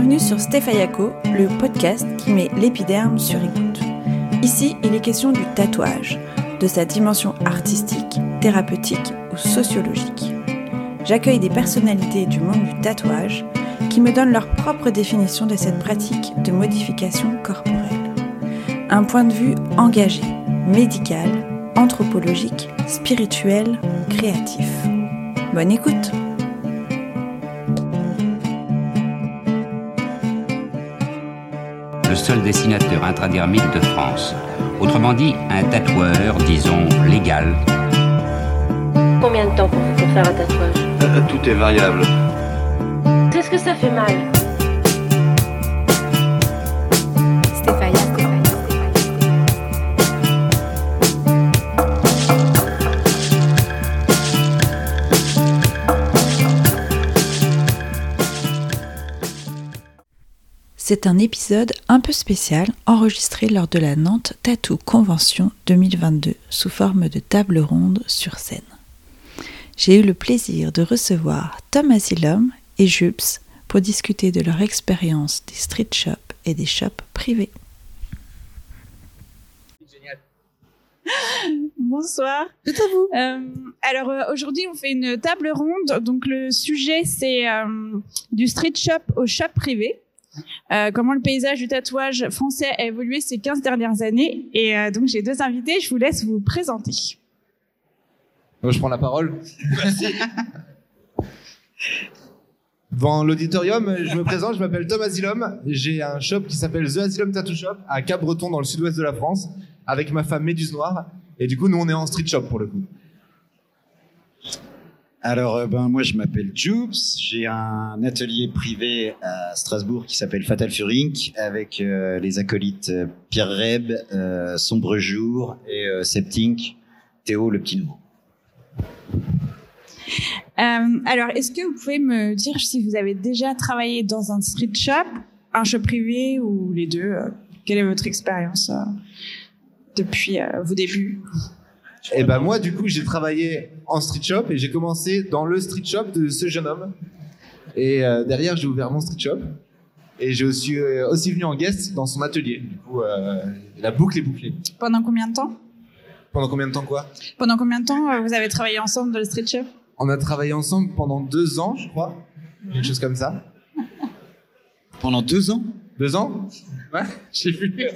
Bienvenue sur Stéphayako, le podcast qui met l'épiderme sur écoute. Ici, il est question du tatouage, de sa dimension artistique, thérapeutique ou sociologique. J'accueille des personnalités du monde du tatouage qui me donnent leur propre définition de cette pratique de modification corporelle. Un point de vue engagé, médical, anthropologique, spirituel, créatif. Bonne écoute seul dessinateur intradermique de France. Autrement dit, un tatoueur, disons, légal. Combien de temps pour, pour faire un tatouage? Euh, Tout est variable. Est-ce que ça fait mal? C'est un épisode un peu spécial enregistré lors de la Nantes Tattoo Convention 2022 sous forme de table ronde sur scène. J'ai eu le plaisir de recevoir Tom Asylum et Jups pour discuter de leur expérience des street shops et des shops privés. Bonsoir. Tout à vous. Euh, alors euh, aujourd'hui, on fait une table ronde. Donc le sujet, c'est euh, du street shop au shop privé. Euh, comment le paysage du tatouage français a évolué ces 15 dernières années. Et euh, donc j'ai deux invités. Je vous laisse vous présenter. Moi, je prends la parole. Devant l'auditorium, je me présente, je m'appelle Tom Asylum. J'ai un shop qui s'appelle The Asylum Tattoo Shop à Cap-Breton dans le sud-ouest de la France avec ma femme Méduse Noire. Et du coup, nous, on est en street shop pour le coup. Alors, euh, ben, moi, je m'appelle Jubes. J'ai un atelier privé à Strasbourg qui s'appelle Fatal Furink avec euh, les acolytes euh, Pierre Reb, Sombre Jour et euh, Septink, Théo le petit nouveau. Alors, est-ce que vous pouvez me dire si vous avez déjà travaillé dans un street shop, un shop privé ou les deux? Quelle est votre expérience depuis vos débuts? Et ben moi, du coup, j'ai travaillé en street shop et j'ai commencé dans le street shop de ce jeune homme. Et euh, derrière, j'ai ouvert mon street shop. Et j'ai aussi, euh, aussi venu en guest dans son atelier. Du coup, euh, la boucle est bouclée. Pendant combien de temps? Pendant combien de temps quoi? Pendant combien de temps euh, vous avez travaillé ensemble dans le street shop? On a travaillé ensemble pendant deux ans, je crois. Quelque chose comme ça. Pendant deux ans? Deux ans? Ouais, j'ai vu.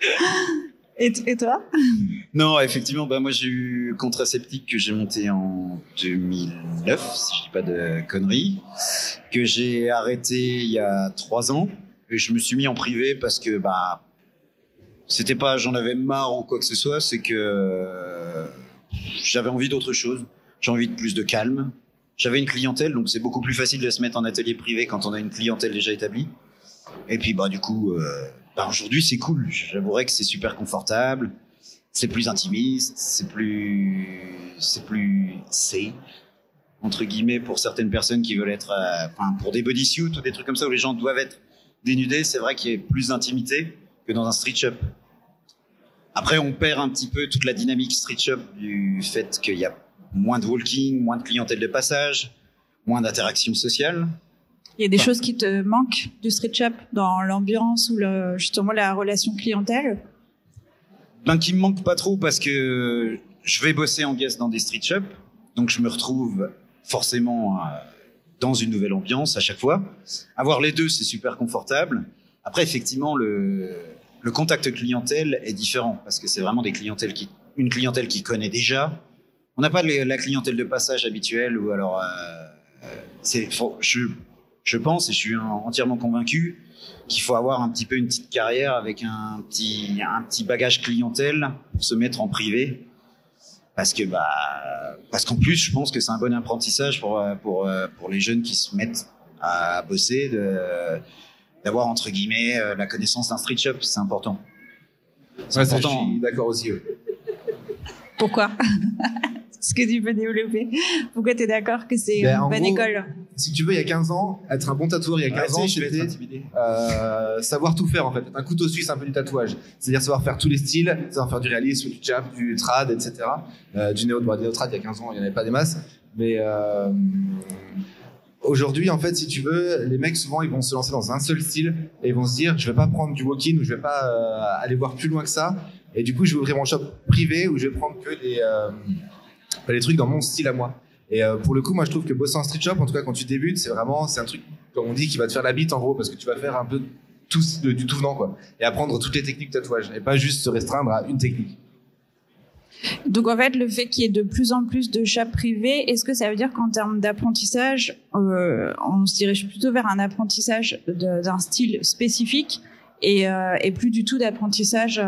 et, toi? Non, effectivement, ben, moi, j'ai eu Contraceptique que j'ai monté en 2009, si je dis pas de conneries, que j'ai arrêté il y a trois ans. Et je me suis mis en privé parce que, bah, c'était pas, j'en avais marre ou quoi que ce soit, c'est que euh, j'avais envie d'autre chose. J'ai envie de plus de calme. J'avais une clientèle, donc c'est beaucoup plus facile de se mettre en atelier privé quand on a une clientèle déjà établie. Et puis, bah, du coup, euh, bah, aujourd'hui, c'est cool. J'avouerais que c'est super confortable. C'est plus intimiste, c'est plus, c'est plus safe entre guillemets pour certaines personnes qui veulent être, euh, pour des bodysuits ou des trucs comme ça où les gens doivent être dénudés. C'est vrai qu'il y a plus d'intimité que dans un street shop. Après, on perd un petit peu toute la dynamique street shop du fait qu'il y a moins de walking, moins de clientèle de passage, moins d'interaction sociale. Il y a des choses qui te manquent du street shop dans l'ambiance ou le, justement la relation clientèle? Ben, qui me manque pas trop parce que je vais bosser en guest dans des street shops, donc je me retrouve forcément euh, dans une nouvelle ambiance à chaque fois. Avoir les deux, c'est super confortable. Après, effectivement, le, le contact clientèle est différent parce que c'est vraiment des clientèles qui, une clientèle qui connaît déjà. On n'a pas les- la clientèle de passage habituelle ou alors, euh, euh, c'est, je, je pense et je suis en- entièrement convaincu qu'il faut avoir un petit peu une petite carrière avec un petit, un petit bagage clientèle pour se mettre en privé. Parce que, bah, parce qu'en plus, je pense que c'est un bon apprentissage pour, euh, pour, euh, pour les jeunes qui se mettent à bosser, de, d'avoir, entre guillemets, euh, la connaissance d'un street shop. C'est important. C'est Ouais, ça, je important. suis d'accord aussi. ouais. Pourquoi? Est-ce que tu peux développer Pourquoi tu es d'accord que c'est Ben, une bonne gros, école? Si tu veux, il y a 15 ans, être un bon tatoueur il y a 15 ans, c'était euh, savoir tout faire en fait. Un couteau suisse un peu du tatouage. C'est-à-dire savoir faire tous les styles, savoir faire du réalisme, du jab, du trad, etc. Euh, du néo, bon, du néo trad il y a 15 ans, il n'y en avait pas des masses. Mais euh, Aujourd'hui, en fait, si tu veux, les mecs souvent ils vont se lancer dans un seul style et ils vont se dire je vais pas prendre du walk-in ou je vais pas euh, aller voir plus loin que ça. Et du coup, je vais ouvrir mon shop privé où je vais prendre que des euh, les trucs dans mon style à moi. Et euh, pour le coup, moi, je trouve que bosser en street shop, en tout cas quand tu débutes, c'est vraiment c'est un truc comme on dit qui va te faire la bite en gros parce que tu vas faire un peu tout du tout venant quoi et apprendre toutes les techniques de tatouage et pas juste se restreindre à une technique. Donc en fait, le fait qu'il y ait de plus en plus de shops privés, est-ce que ça veut dire qu'en termes d'apprentissage, euh, on se dirige plutôt vers un apprentissage d'un style spécifique et, euh, et plus du tout d'apprentissage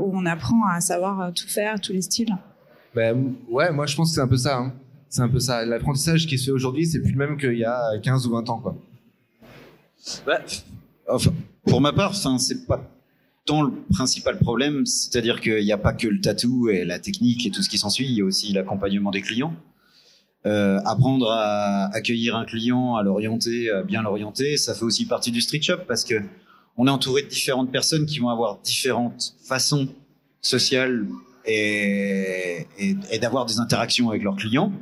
où on apprend à savoir tout faire, tous les styles? Ben, ouais, moi je pense que c'est un peu ça. hein. C'est un peu ça. L'apprentissage qui se fait aujourd'hui, c'est plus le même qu'il y a 15 ou 20 ans. Quoi. Bah, pour ma part, c'est pas tant le principal problème, c'est-à-dire qu'il n'y a pas que le tatou et la technique et tout ce qui s'ensuit, il y a aussi l'accompagnement des clients. Euh, apprendre à accueillir un client, à l'orienter, à bien l'orienter, ça fait aussi partie du street shop parce que on est entouré de différentes personnes qui vont avoir différentes façons sociales et d'avoir des interactions avec leurs clients.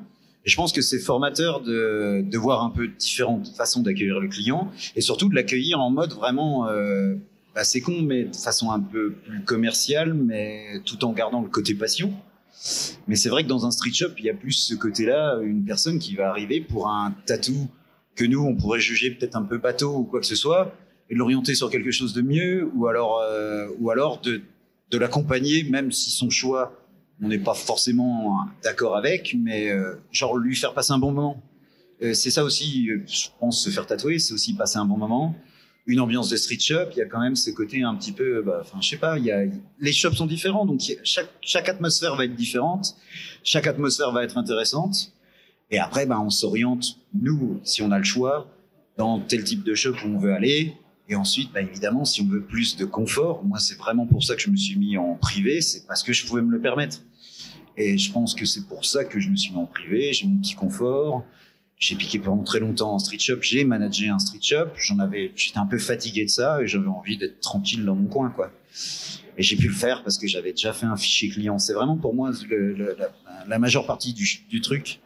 Et je pense que c'est formateur de, voir un peu différentes façons d'accueillir le client et surtout de l'accueillir en mode vraiment, euh, bah, c'est con, mais de façon un peu plus commerciale, mais tout en gardant le côté passion. Mais c'est vrai que dans un street shop, il y a plus ce côté-là, une personne qui va arriver pour un tatou que nous, on pourrait juger peut-être un peu bateau ou quoi que ce soit, et l'orienter sur quelque chose de mieux, ou alors, euh, ou alors de l'accompagner, même si son choix, on n'est pas forcément d'accord avec, mais euh, genre lui faire passer un bon moment. Euh, c'est ça aussi, euh, je pense, se faire tatouer, c'est aussi passer un bon moment. Une ambiance de street shop, il y a quand même ce côté un petit peu, bah, enfin, je sais pas, y a, les shops sont différents, donc chaque, chaque atmosphère va être différente, chaque atmosphère va être intéressante. Et après, bah, on s'oriente, nous, si on a le choix, dans tel type de shop où on veut aller. Et ensuite, bah, évidemment, si on veut plus de confort, moi, c'est vraiment pour ça que je me suis mis en privé, c'est parce que je pouvais me le permettre. Et je pense que c'est pour ça que je me suis mis en privé, j'ai mon petit confort. J'ai piqué pendant très longtemps en street shop, j'ai managé un street shop, j'en avais, j'étais un peu fatigué de ça et j'avais envie d'être tranquille dans mon coin, quoi. Et j'ai pu le faire parce que j'avais déjà fait un fichier client. C'est vraiment pour moi le- le- la, la majeure partie du, du truc.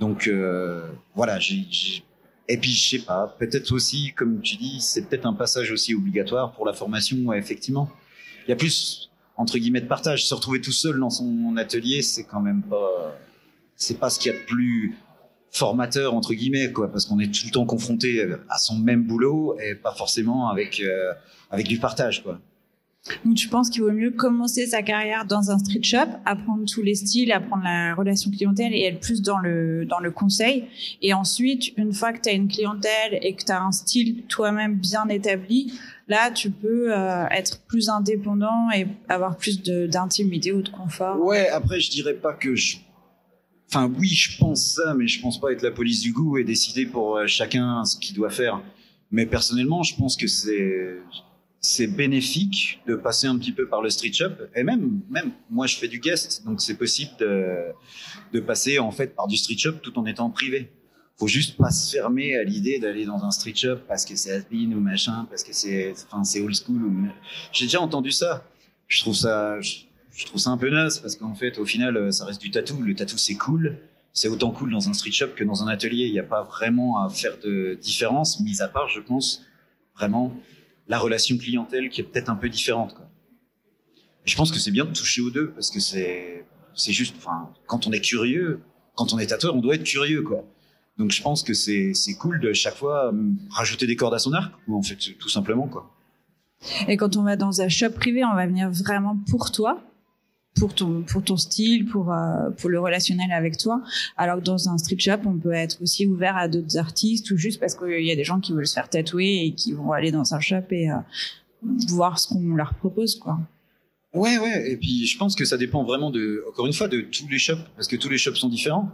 Donc euh, voilà, j'ai, j'ai- et puis je sais pas, peut-être aussi, comme tu dis, c'est peut-être un passage aussi obligatoire pour la formation. effectivement, il y a plus entre guillemets de partage. Se retrouver tout seul dans son atelier, c'est quand même pas, c'est pas ce qu'il y a de plus formateur entre guillemets quoi, parce qu'on est tout le temps confronté à son même boulot et pas forcément avec euh, avec du partage quoi. Donc tu penses qu'il vaut mieux commencer sa carrière dans un street shop, apprendre tous les styles, apprendre la relation clientèle et être plus dans le dans le conseil. Et ensuite, une fois que tu as une clientèle et que tu as un style toi-même bien établi, là tu peux euh, être plus indépendant et avoir plus d'intimité ou de confort. Ouais, après je dirais pas que je Enfin oui, je pense ça, mais je pense pas être la police du goût et décider pour euh, chacun ce qu'il doit faire. Mais personnellement, je pense que c'est c'est bénéfique de passer un petit peu par le street shop. Et même même moi je fais du guest donc c'est possible de de passer en fait par du street shop tout en étant privé. Faut juste pas se fermer à l'idée d'aller dans un street shop parce que c'est has-been ou machin parce que c'est enfin c'est old school j'ai déjà entendu ça. Je trouve ça je, je trouve ça un peu naze parce qu'en fait au final euh, ça reste du tatou. Le tatou c'est cool. C'est autant cool dans un street shop que dans un atelier. Il n'y a pas vraiment à faire de différence mis à part je pense vraiment la relation clientèle qui est peut-être un peu différente. Je pense que c'est bien de toucher aux deux parce que c'est c'est juste, enfin, quand on est curieux, quand on est tatoueur, on doit être curieux, quoi. Donc je pense que c'est cool de chaque fois hum, rajouter des cordes à son arc, ou en fait tout simplement, quoi. Et quand on va dans un shop privé, on va venir vraiment pour toi, pour ton, style, pour, euh, pour le relationnel avec toi. Alors que dans un street shop, on peut être aussi ouvert à d'autres artistes ou juste parce qu'il y a des gens qui veulent se faire tatouer et qui vont aller dans un shop et euh, voir ce qu'on leur propose, quoi. Ouais, ouais. Et puis je pense que ça dépend vraiment de, encore une fois, de tous les shops, parce que tous les shops sont différents.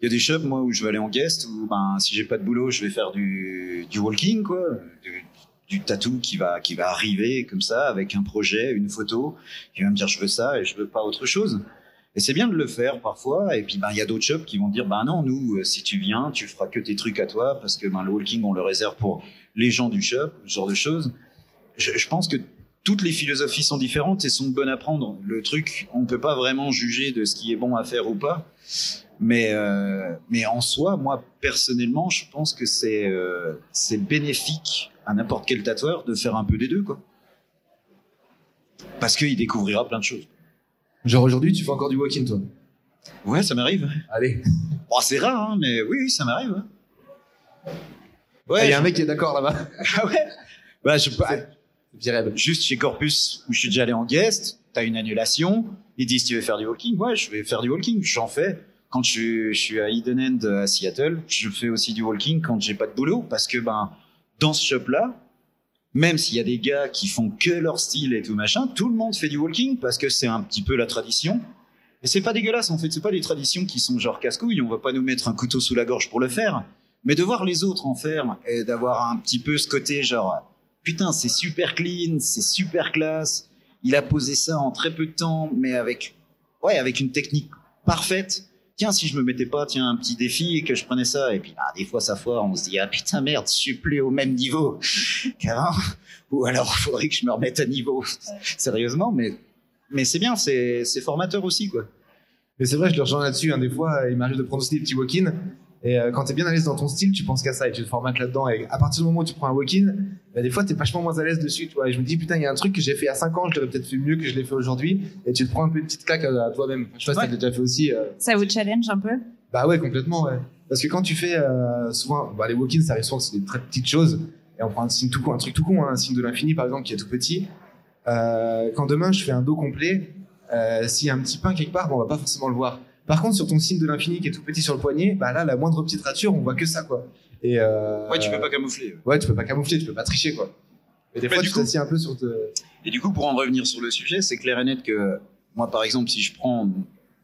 Il y a des shops, moi, où je vais aller en guest, où ben si j'ai pas de boulot, je vais faire du du walking, quoi, du tatou qui va qui va arriver comme ça avec un projet, une photo, qui va me dire je veux ça et je veux pas autre chose. Et c'est bien de le faire parfois. Et puis ben il y a d'autres shops qui vont dire ben non nous euh, si tu viens tu feras que tes trucs à toi parce que ben le walking on le réserve pour les gens du shop, ce genre de choses. Je, je pense que toutes les philosophies sont différentes et sont bonnes à prendre. Le truc, on ne peut pas vraiment juger de ce qui est bon à faire ou pas. Mais, euh, mais en soi, moi, personnellement, je pense que c'est euh, c'est bénéfique à n'importe quel tatoueur de faire un peu des deux, quoi. Parce qu'il découvrira plein de choses. Genre aujourd'hui, tu fais encore du walking, toi? Ouais, ça m'arrive. Allez. Bon, c'est rare, hein, mais oui, oui, ça m'arrive. hein. Ouais, Ah, Il y a un mec qui est d'accord là-bas. Ah ouais? Bah, je, Juste chez Corpus, où je suis déjà allé en guest, t'as une annulation. Ils disent, tu veux faire du walking? Ouais, je vais faire du walking. J'en fais. Quand je, suis- je suis à Eden End à Seattle, je fais aussi du walking quand j'ai pas de boulot. Parce que, ben, dans ce shop-là, même s'il y a des gars qui font que leur style et tout machin, tout le monde fait du walking parce que c'est un petit peu la tradition. Et c'est pas dégueulasse, en fait. C'est pas des traditions qui sont genre casse-couilles. On va pas nous mettre un couteau sous la gorge pour le faire. Mais de voir les autres en faire et d'avoir un petit peu ce côté genre, putain, c'est super clean, c'est super classe. Il a posé ça en très peu de temps, mais avec, ouais, avec une technique parfaite. Tiens, si je me mettais pas, tiens, un petit défi et que je prenais ça, et puis, ah, des fois, ça foire, on se dit, ah, putain, merde, je suis plus au même niveau qu'avant. Ou alors, il faudrait que je me remette à niveau. Sérieusement, mais, mais c'est bien, c'est, c'est formateur aussi, quoi. Mais c'est vrai, je le rejoins là-dessus. hein. Des fois, il m'arrive de prendre aussi des petits walk-in. Et euh, quand t'es bien à l'aise dans ton style, tu penses qu'à ça et tu te formates là-dedans. Et à partir du moment où tu prends un walk-in, bah, des fois, t'es vachement moins à l'aise dessus. Tu vois. Et je me dis, putain, il y a un truc que j'ai fait il y a 5 ans, je l'aurais peut-être fait mieux que je l'ai fait aujourd'hui. Et tu te prends un peu une petite claque à, à toi-même. Je sais pas si t'as déjà fait aussi. euh, Ça vous challenge un peu? Bah ouais, complètement, ouais. Parce que quand tu fais euh, souvent, bah, les walk-ins, ça arrive souvent que c'est des très petites choses. Et on prend un signe tout con, un truc tout con, hein, un signe de l'infini par exemple qui est tout petit. Euh, quand demain je fais un dos complet, euh, s'il y a un petit pain quelque part, bon, on va pas forcément le voir. Par contre, sur ton signe de l'infini qui est tout petit sur le poignet, bah là, la moindre petite rature, on voit que ça, quoi. Et euh, Ouais, tu peux pas camoufler. Ouais, tu peux pas camoufler, tu peux pas tricher, quoi. Et des Bah, fois, du tu coup- un peu sur te... Et du coup, pour en revenir sur le sujet, c'est clair et net que moi, par exemple, si je prends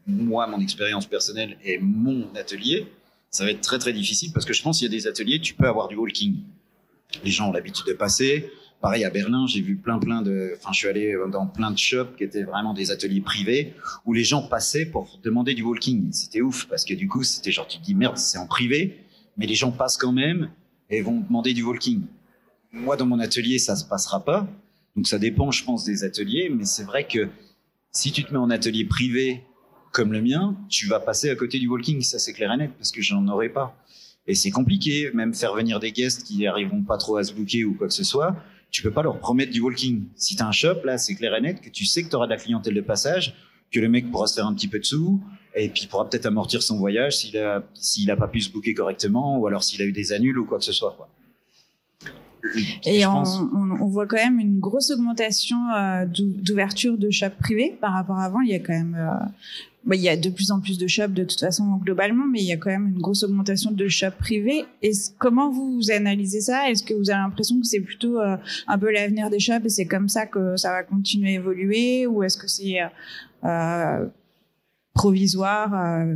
moi, mon expérience personnelle et mon atelier, ça va être très très difficile parce que je pense qu'il y a des ateliers, tu peux avoir du walking. Les gens ont l'habitude de passer. Pareil à Berlin, j'ai vu plein plein de, enfin, je suis allé dans plein de shops qui étaient vraiment des ateliers privés où les gens passaient pour demander du walking. C'était ouf parce que du coup, c'était genre tu te dis merde, c'est en privé, mais les gens passent quand même et vont demander du walking. Moi, dans mon atelier, ça se passera pas. Donc ça dépend, je pense, des ateliers, mais c'est vrai que si tu te mets en atelier privé comme le mien, tu vas passer à côté du walking, ça c'est clair et net, parce que j'en aurai pas. Et c'est compliqué, même faire venir des guests qui arriveront pas trop à se booker ou quoi que ce soit, tu peux pas leur promettre du walking. Si t'as un shop, là, c'est clair et net que tu sais que tu auras de la clientèle de passage, que le mec pourra se faire un petit peu de sous, et puis pourra peut-être amortir son voyage s'il a, s'il a pas pu se booker correctement, ou alors s'il a eu des annuls ou quoi que ce soit, quoi. Et on, pense- on, on voit quand même une grosse augmentation euh, d'ou- d'ouverture de shops privés par rapport à avant. Il y a quand même, euh, bah, il y a de plus en plus de shops de toute façon globalement, mais il y a quand même une grosse augmentation de shops privés. Et comment vous, analysez ça? Est-ce que vous avez l'impression que c'est plutôt euh, un peu l'avenir des shops et c'est comme ça que ça va continuer à évoluer, ou est-ce que c'est euh, euh, provisoire euh,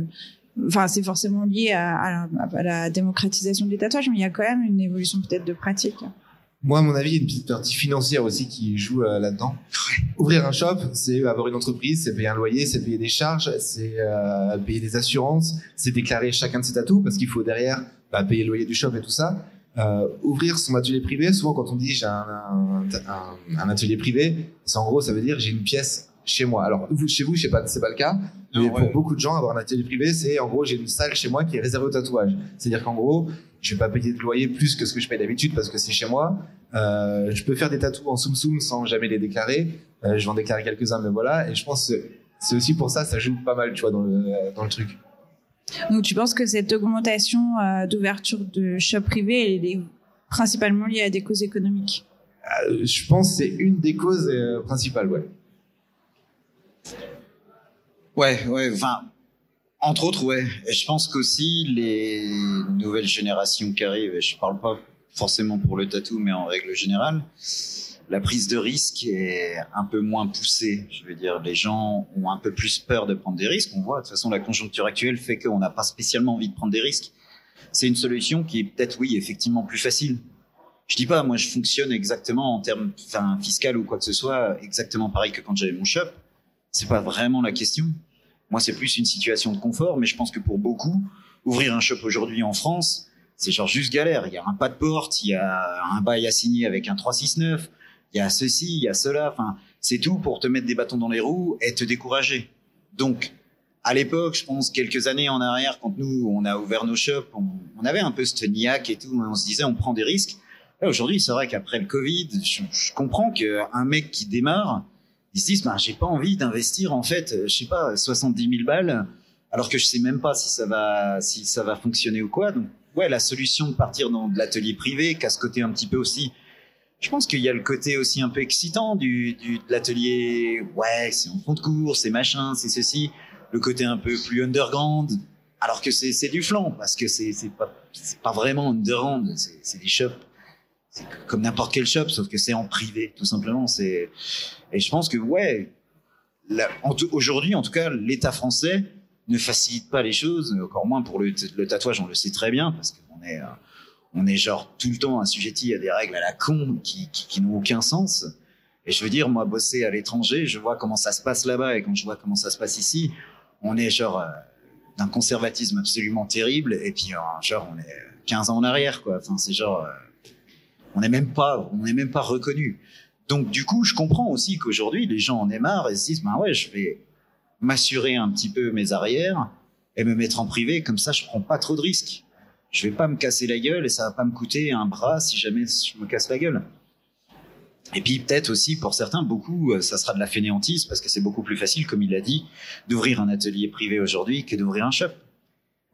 Enfin, c'est forcément lié à, à la, à la démocratisation des tatouages, mais il y a quand même une évolution peut-être de pratique. Moi, à mon avis, il y a une petite partie financière aussi qui joue euh, là-dedans. Ouvrir un shop, c'est avoir une entreprise, c'est payer un loyer, c'est payer des charges, c'est euh, payer des assurances, c'est déclarer chacun de ses tatous parce qu'il faut derrière bah, payer le loyer du shop et tout ça. Euh, ouvrir son atelier privé, souvent quand on dit j'ai un, un, un- un atelier privé, c'est en gros ça veut dire j'ai une pièce chez moi. Alors vous, chez vous, je sais pas, c'est pas le cas, mais ouais. pour beaucoup de gens, avoir un atelier privé, c'est en gros j'ai une salle chez moi qui est réservée au tatouage. C'est-à-dire qu'en gros, je vais pas payer de loyer plus que ce que je paye d'habitude parce que c'est chez moi. Euh, je peux faire des tatous en soum soum sans jamais les déclarer. Euh, je vais en déclarer quelques-uns, mais voilà. Et je pense que c'est aussi pour ça, ça joue pas mal, tu vois, dans le, dans le truc. Donc, tu penses que cette augmentation euh, d'ouverture de shops privés, elle est principalement liée à des causes économiques? Euh, je pense que c'est une des causes euh, principales, ouais. Ouais, ouais, enfin, entre autres, ouais. Et je pense qu'aussi les nouvelles générations qui arrivent, et je parle pas forcément pour le tatou, mais en règle générale, la prise de risque est un peu moins poussée. Je veux dire, les gens ont un peu plus peur de prendre des risques. On voit, de toute façon, la conjoncture actuelle fait qu'on n'a pas spécialement envie de prendre des risques. C'est une solution qui est peut-être, oui, effectivement plus facile. Je dis pas, moi, je fonctionne exactement en termes enfin, ou quoi que ce soit, exactement pareil que quand j'avais mon shop. C'est pas vraiment la question. Moi, c'est plus une situation de confort, mais je pense que pour beaucoup, ouvrir un shop aujourd'hui en France, c'est genre juste galère. Il y a un pas de porte, il y a un bail à signer avec un 369, il y a ceci, il y a cela. Enfin, c'est tout pour te mettre des bâtons dans les roues et te décourager. Donc, à l'époque, je pense quelques années en arrière, quand nous on a ouvert nos shops, on, avait un peu ce niaque et tout. On se disait, on prend des risques. Aujourd'hui, c'est vrai qu'après le Covid, je, je comprends qu'un mec qui démarre, ils se disent, bah, j'ai pas envie d'investir en fait, je sais pas, 70 000 balles, alors que je sais même pas si ça va, si ça va fonctionner ou quoi. Donc, ouais, la solution de partir dans de l'atelier privé, qu'à ce côté un petit peu aussi. Je pense qu'il y a le côté aussi un peu excitant du, du de l'atelier. Ouais, c'est en fond de cours, c'est machin, c'est ceci. Le côté un peu plus underground, alors que c'est du flanc parce que c'est pas pas vraiment underground, c'est des shops c'est comme n'importe quel shop, sauf que c'est en privé, tout simplement. C'est et je pense que ouais, aujourd'hui, en tout cas, l'État français ne facilite pas les choses, encore moins pour le, le tatouage, on le sait très bien, parce qu'on est, euh, on est genre tout le temps assujetti à des règles à la con qui, qui, qui n'ont aucun sens. Et je veux dire, moi, bosser à l'étranger, je vois comment ça se passe là-bas, et quand je vois comment ça se passe ici, on est genre euh, d'un conservatisme absolument terrible, et puis euh, genre on est 15 ans en arrière, quoi. Enfin, c'est genre, euh, on n'est même pas, on n'est même pas reconnu. Donc du coup, je comprends aussi qu'aujourd'hui, les gens en aient marre et se disent, ben ouais, je vais m'assurer un petit peu mes arrières et me mettre en privé, comme ça, je prends pas trop de risques. Je vais pas me casser la gueule et ça va pas me coûter un bras si jamais je me casse la gueule. Et puis peut-être aussi pour certains, beaucoup, euh, ça sera de la fainéantise parce que c'est beaucoup plus facile, comme il l'a dit, d'ouvrir un atelier privé aujourd'hui que d'ouvrir un shop.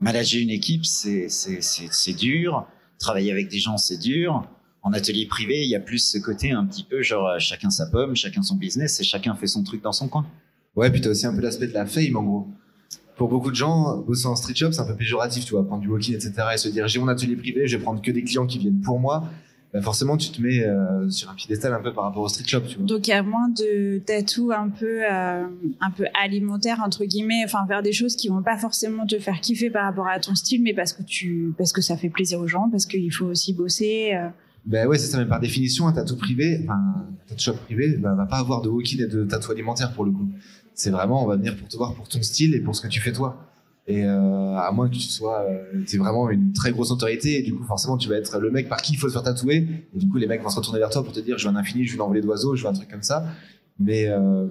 Manager une équipe, c'est dur. Travailler avec des gens, c'est dur. En atelier privé, il y a plus ce côté un petit peu genre euh, chacun sa pomme, chacun son business et chacun fait son truc dans son coin. Ouais, puis t'as aussi un peu l'aspect de la fame, en gros. Pour beaucoup de gens, bosser en street shop, c'est un peu péjoratif, tu vois, prendre du walking, etc. et se dire, j'ai mon atelier privé, je vais prendre que des clients qui viennent pour moi. Bah forcément, tu te mets euh, sur un piédestal un peu par rapport au street shop, tu vois. Donc il y a moins de tatou un peu euh, un peu alimentaire entre guillemets, enfin faire des choses qui vont pas forcément te faire kiffer par rapport à ton style, mais parce que tu parce que ça fait plaisir aux gens, parce qu'il faut aussi bosser. euh. Ben ouais, c'est ça, mais par définition, un tatou privé, un tattoo shop privé, bah, va pas avoir de walking et de tatou alimentaire pour le coup. C'est vraiment, on va venir pour te voir pour ton style et pour ce que tu fais toi. Et euh, à moins que tu sois, euh, t'es vraiment une très grosse autorité, et du coup, forcément, tu vas être le mec par qui il faut se faire tatouer. Et du coup, les mecs vont se retourner vers toi pour te dire, je veux un infini, je veux un envolée d'oiseaux, je veux un truc comme ça. Mais, euh,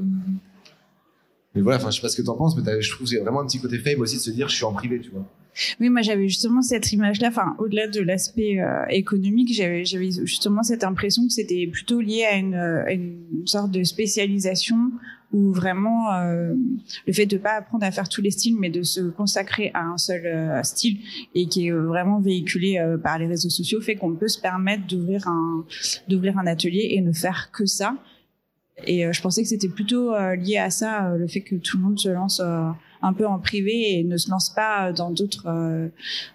mais voilà, enfin, je sais pas ce que t'en penses, mais je trouve c'est vraiment un petit côté fame aussi de se dire, je suis en privé, tu vois. Oui, moi j'avais justement cette image-là, enfin au-delà de l'aspect euh, économique, j'avais justement cette impression que c'était plutôt lié à une, euh, sorte de spécialisation où vraiment euh, le fait de pas apprendre à faire tous les styles, mais de se consacrer à un seul style et qui est vraiment véhiculé par les réseaux sociaux fait qu'on peut se permettre d'ouvrir un d'ouvrir un atelier et ne faire que ça. Et je pensais que c'était plutôt lié à ça, le fait que tout le monde se lance un peu en privé et ne se lance pas dans d'autres euh,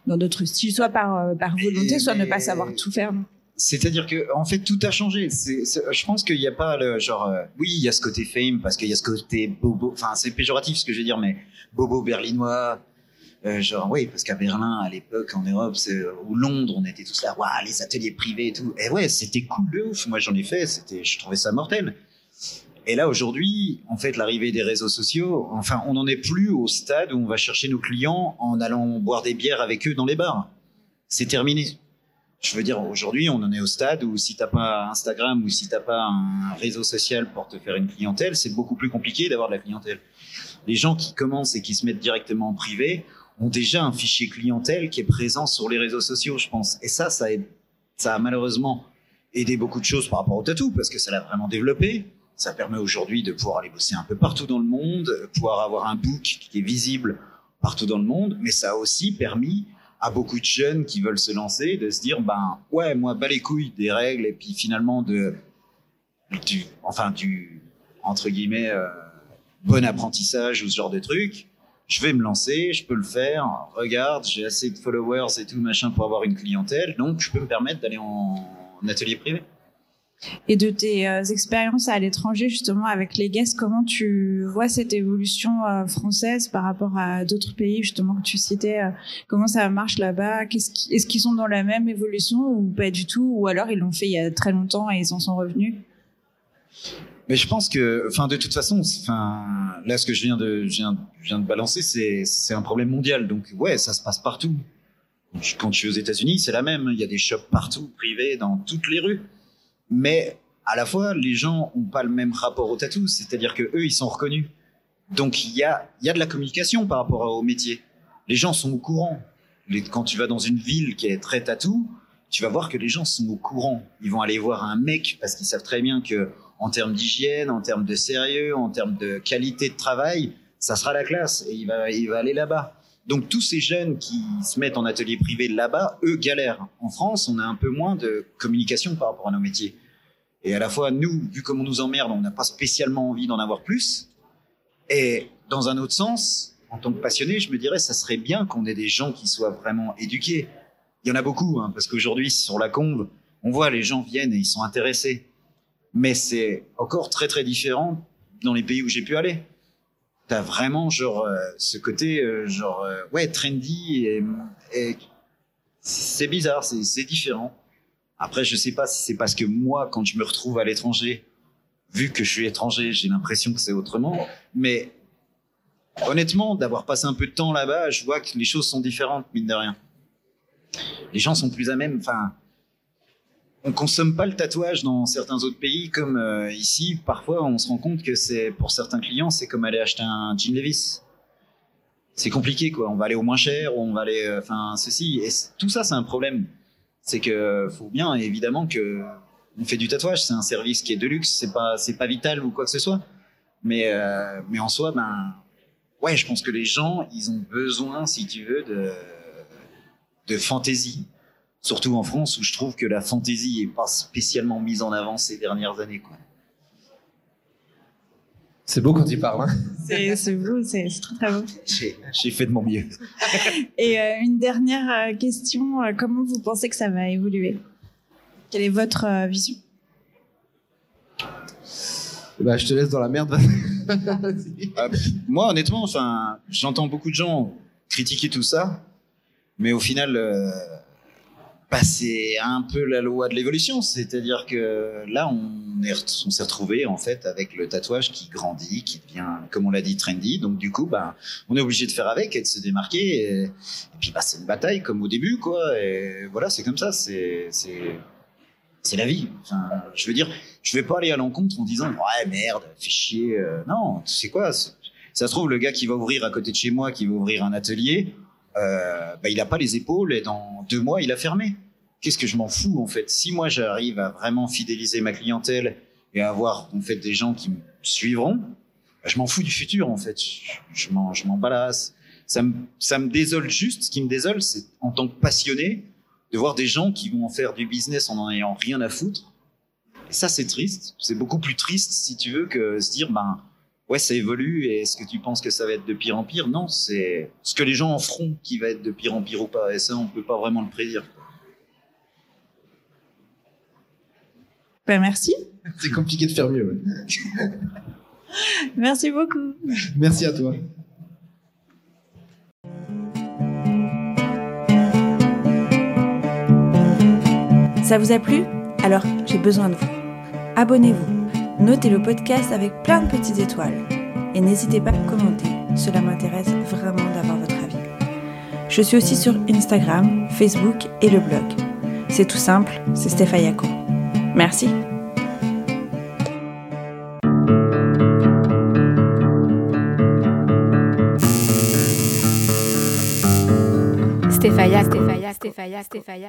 dans d'autres styles, soit par euh, par volonté, Mais- soit ne pas savoir tout faire. C'est-à-dire que en fait tout a changé. Je pense qu'il n'y a pas le genre. euh, oui, il y a ce côté fame parce qu'il y a ce côté bobo. Enfin, c'est péjoratif ce que je veux dire, mais bobo berlinois. euh, genre oui, parce qu'à Berlin à l'époque en Europe, ou Londres, on était tous là, waouh, les ateliers privés et tout. Et ouais, c'était cool de ouf. Moi, j'en ai fait. C'était, je trouvais ça mortel. Et là aujourd'hui, en fait, l'arrivée des réseaux sociaux, enfin, on n'en est plus au stade où on va chercher nos clients en allant boire des bières avec eux dans les bars. C'est terminé. Je veux dire, aujourd'hui, on en est au stade où si t'as pas Instagram ou si t'as pas un réseau social pour te faire une clientèle, c'est beaucoup plus compliqué d'avoir de la clientèle. Les gens qui commencent et qui se mettent directement en privé ont déjà un fichier clientèle qui est présent sur les réseaux sociaux, je pense. Et ça, ça, aide- ça a malheureusement aidé beaucoup de choses par rapport au tatou parce que ça l'a vraiment développé. Ça permet aujourd'hui de pouvoir aller bosser un peu partout dans le monde, de pouvoir avoir un book qui est visible partout dans le monde, mais ça a aussi permis à beaucoup de jeunes qui veulent se lancer de se dire ben ouais moi bas les couilles des règles et puis finalement de du enfin du entre guillemets euh, bon apprentissage ou ce genre de truc je vais me lancer je peux le faire regarde j'ai assez de followers et tout machin pour avoir une clientèle donc je peux me permettre d'aller en atelier privé Et de tes euh, expériences à l'étranger, justement, avec les guests, comment tu vois cette évolution euh, française par rapport à d'autres pays, justement, que tu citais euh, Comment ça marche là-bas? Est-ce qu'ils sont dans la même évolution ou pas du tout? Ou alors ils l'ont fait il y a très longtemps et ils en sont revenus? Mais je pense que, enfin, de toute façon, là, ce que je viens de, balancer, c'est, c'est un problème mondial. Donc, ouais, ça se passe partout. Quand je- Quand je suis aux États-Unis, c'est la même. Il y a des shops partout, privés, dans toutes les rues. Mais à la fois, les gens ont pas le même rapport au tatou, c'est-à-dire que eux, ils sont reconnus. Donc il y a, y a de la communication par rapport au métier. Les gens sont au courant. Quand tu vas dans une ville qui est très tatou, tu vas voir que les gens sont au courant. Ils vont aller voir un mec parce qu'ils savent très bien que en termes d'hygiène, en termes de sérieux, en termes de qualité de travail, ça sera la classe et il va, il va aller là-bas. Donc tous ces jeunes qui se mettent en atelier privé là-bas, eux galèrent. En France, on a un peu moins de communication par rapport à nos métiers. Et à la fois, nous, vu comme on nous emmerde, on n'a pas spécialement envie d'en avoir plus. Et dans un autre sens, en tant que passionné, je me dirais, ça serait bien qu'on ait des gens qui soient vraiment éduqués. Il y en a beaucoup, hein, parce qu'aujourd'hui, sur la combe, on voit les gens viennent et ils sont intéressés. Mais c'est encore très très différent dans les pays où j'ai pu aller. T'as vraiment genre euh, ce côté euh, genre euh, ouais trendy et, et c'est bizarre, c'est différent. Après, je sais pas si c'est parce que moi, quand je me retrouve à l'étranger, vu que je suis étranger, j'ai l'impression que c'est autrement. Mais honnêtement, d'avoir passé un peu de temps là-bas, je vois que les choses sont différentes, mine de rien. Les gens sont plus à même. Enfin, on consomme pas le tatouage dans certains autres pays comme euh, ici. Parfois, on se rend compte que c'est pour certains clients, c'est comme aller acheter un jean Levis. C'est compliqué, quoi. On va aller au moins cher, on va aller, euh, enfin, ceci. Et tout ça, c'est un problème. C'est que faut bien, évidemment, que on fait du tatouage. C'est un service qui est de luxe. C'est pas, c'est pas vital ou quoi que ce soit. Mais, euh, mais en soi, ben, ouais, je pense que les gens, ils ont besoin, si tu veux, de, de fantaisie. Surtout en France, où je trouve que la fantaisie est pas spécialement mise en avant ces dernières années, quoi. C'est beau quand il parle. Hein. C'est c'est beau, c'est c'est très très beau. J'ai j'ai fait de mon mieux. Et euh, une dernière euh, question, euh, comment vous pensez que ça va évoluer? Quelle est votre euh, vision? Bah, je te laisse dans la merde. Euh, moi, honnêtement, enfin, j'entends beaucoup de gens critiquer tout ça, mais au final, euh, bah, c'est un peu la loi de l'évolution. C'est-à-dire que là, on est- on s'est retrouvé en fait avec le tatouage qui grandit, qui devient, comme on l'a dit, trendy. Donc du coup, bah, on est obligé de faire avec et de se démarquer. Et, et puis, bah, c'est une bataille comme au début, quoi. Et voilà, c'est comme ça. C'est, c'est, c'est la vie. Enfin, je veux dire, je vais pas aller à l'encontre en disant ouais merde, fais chier. Euh, non, tu sais quoi Ça se trouve le gars qui va ouvrir à côté de chez moi, qui va ouvrir un atelier, euh, bah, il a pas les épaules et dans deux mois il a fermé. Qu'est-ce que je m'en fous en fait? Si moi j'arrive à vraiment fidéliser ma clientèle et à avoir en fait des gens qui me suivront, bah, je m'en fous du futur en fait. Je, m'en je m'en balasse. Ça me ça me désole juste. Ce qui me désole, c'est en tant que passionné de voir des gens qui vont en faire du business en n'en ayant rien à foutre. Et ça, c'est triste. C'est beaucoup plus triste, si tu veux, que se dire, ben, ouais, ça évolue, et est-ce que tu penses que ça va être de pire en pire? Non, c'est ce que les gens en feront qui va être de pire en pire ou pas. Et ça, on peut pas vraiment le prédire. Ben, Merci. C'est compliqué de faire mieux. ouais. Merci beaucoup. Merci à toi. Ça vous a plu? Alors j'ai besoin de vous. Abonnez-vous, notez le podcast avec plein de petites étoiles et n'hésitez pas à commenter, cela m'intéresse vraiment d'avoir votre avis. Je suis aussi sur Instagram, Facebook et le blog. C'est tout simple, c'est Stéphayako. Merci. Stéphaya, Stéphaya, Stéphaya, Stéphaya.